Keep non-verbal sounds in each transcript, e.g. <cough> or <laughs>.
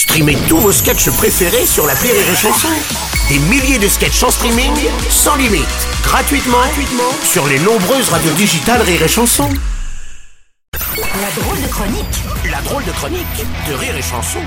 Streamez tous vos sketchs préférés sur la Rire et Chanson. Des milliers de sketchs en streaming, sans limite, gratuitement, gratuitement sur les nombreuses radios digitales Rire et Chanson. La drôle de chronique La drôle de chronique de Rire et Chanson.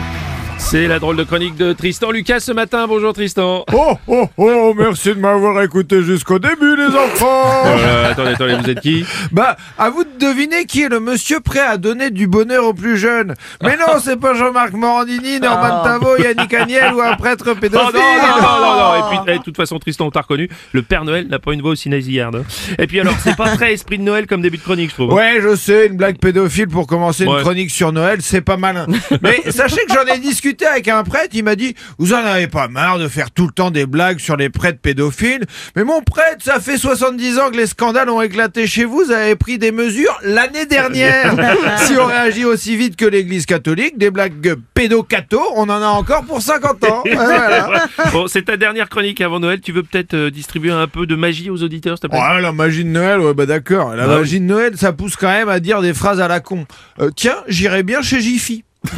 C'est la drôle de chronique de Tristan Lucas ce matin. Bonjour Tristan. Oh, oh, oh, merci de m'avoir écouté jusqu'au début, les enfants <laughs> Euh, attendez, attendez, vous êtes qui? Bah, à vous de deviner qui est le monsieur prêt à donner du bonheur aux plus jeunes. Mais non, c'est pas Jean-Marc Morandini, Norman Tavo, Yannick Agnel ou un prêtre Oh pédophile non, non, non, non, non. Et puis, eh, de toute façon, Tristan, on t'a reconnu. Le Père Noël n'a pas une voix aussi nasillarde. Et puis alors, c'est pas très esprit de Noël comme début de chronique, je trouve. Ouais, je sais, une blague pédophile pour commencer Ouais. une chronique sur Noël, c'est pas malin. Mais <laughs> sachez que j'en ai discuté avec un prêtre, il m'a dit, vous en avez pas marre de faire tout le temps des blagues sur les prêtres pédophiles? Mais mon prêtre, ça fait 70 ans que les scandales ont éclaté chez vous, vous avez pris des mesures l'année dernière. <laughs> si on réagit aussi vite que l'église catholique, des blagues pédocato, on en a encore pour 50 ans. Voilà. Bon, c'est ta dernière chronique avant Noël. Tu veux peut-être euh, distribuer un peu de magie aux auditeurs, s'il te plaît? Ouais, la magie de Noël, ouais, bah d'accord. La Ah magie de Noël, ça pousse quand même à dire des phrases à la con. Euh, tiens, j'irais bien chez Jiffy. <laughs>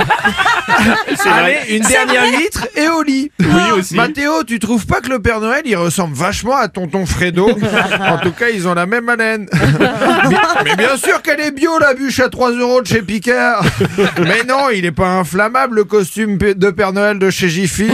C'est Allez, vrai. une dernière litre et au lit. Oui, aussi. Mathéo, tu trouves pas que le Père Noël, il ressemble vachement à tonton Fredo? <laughs> En tout cas, ils ont la même haleine. <laughs> mais, mais bien sûr qu'elle est bio, la bûche à 3 euros de chez Picard. Mais non, il est pas inflammable, le costume de Père Noël de chez Jiffy.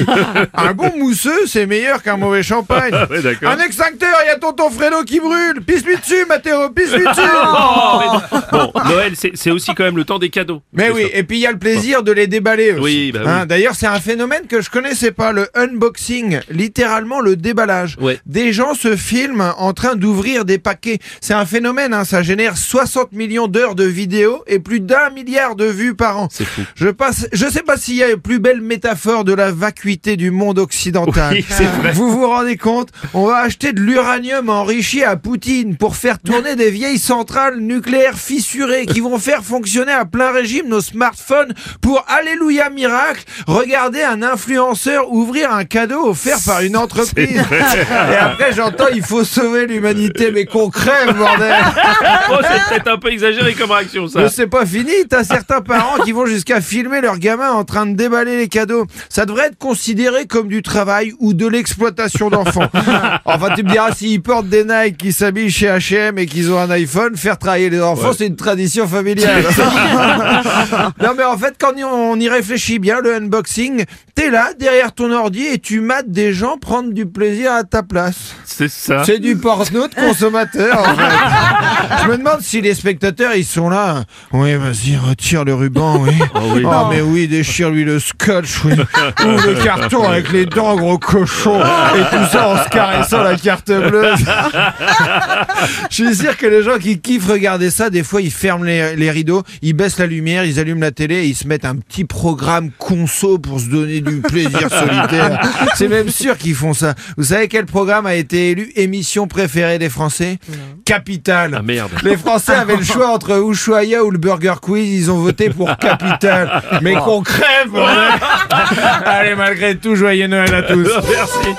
Un bon mousseux, c'est meilleur qu'un mauvais champagne. Ouais, d'accord. Un extincteur, il y a tonton Fredo qui brûle. Pisse-lui dessus, Mathéo, pisse-lui dessus. Oh, mais- Bon, Noël, c'est aussi quand même le temps des cadeaux. Mais oui, et puis il y a le plaisir de les déballer aussi. Oui, bah oui. Hein, D'ailleurs, c'est un phénomène que je connaissais pas, le unboxing, littéralement le déballage. Ouais. Des gens se filment en train d'ouvrir des paquets. C'est un phénomène, hein, ça génère 60 millions d'heures de vidéos et plus d'un milliard de vues par an. C'est fou. Je passe, je sais pas s'il y a une plus belle métaphore de la vacuité du monde occidental. Oui, c'est vrai. Vous vous rendez compte On va acheter de l'uranium enrichi à Poutine pour faire tourner des vieilles centrales nucléaires fissurées qui vont faire fonctionner à plein régime nos smartphones pour Alléluia miracle, regarder un influenceur ouvrir un cadeau offert par une <laughs> entreprise. Et après j'entends il faut sauver l'humanité mais qu'on crève bordel. Oh, c'est peut-être un peu exagéré comme réaction, ça. Mais c'est pas fini, t'as certains parents qui vont jusqu'à filmer leur gamin en train de déballer les cadeaux. Ça devrait être considéré comme du travail ou de l'exploitation d'enfants. enfin, tu me diras, s'ils portent des Nike, qui s'habillent chez H&M et qu'ils ont un iPhone, faire travailler les enfants, c'est une tradition familiale. <laughs> <laughs> non mais en fait, quand on y réfléchit bien, le unboxing, t'es là, derrière ton ordi, et tu mates des gens prendre du plaisir à ta place. C'est ça. C'est du porno de consommateur, en <laughs> fait. Je me demande si les spectateurs, ils sont là. Oui, vas-y, retire le ruban, oui. oui. Ah, mais oui, déchire-lui le scotch, oui. <laughs> Ouvre le carton avec les dents, gros cochon. Et tout ça en se caressant la carte bleue. <laughs> Je suis sûr que les gens qui kiffent regarder ça, des fois, ils ferment les, les rideaux, ils baissent la lumière, ils allument la télé et ils se mettent un petit programme conso pour se donner du plaisir <laughs> solitaire. C'est même sûr qu'ils font ça. Vous savez quel programme a été élu émission préférée des Français? Capital. Ah merde. Les Français avaient le choix entre Ushuaïa ou le Burger Quiz. Ils ont voté pour <laughs> Capital. Mais qu'on crève. <laughs> Allez, malgré tout, joyeux Noël à tous. <laughs> Merci.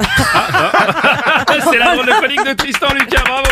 Ah, ah, C'est la drôle de chronique de Tristan Lucas, bravo.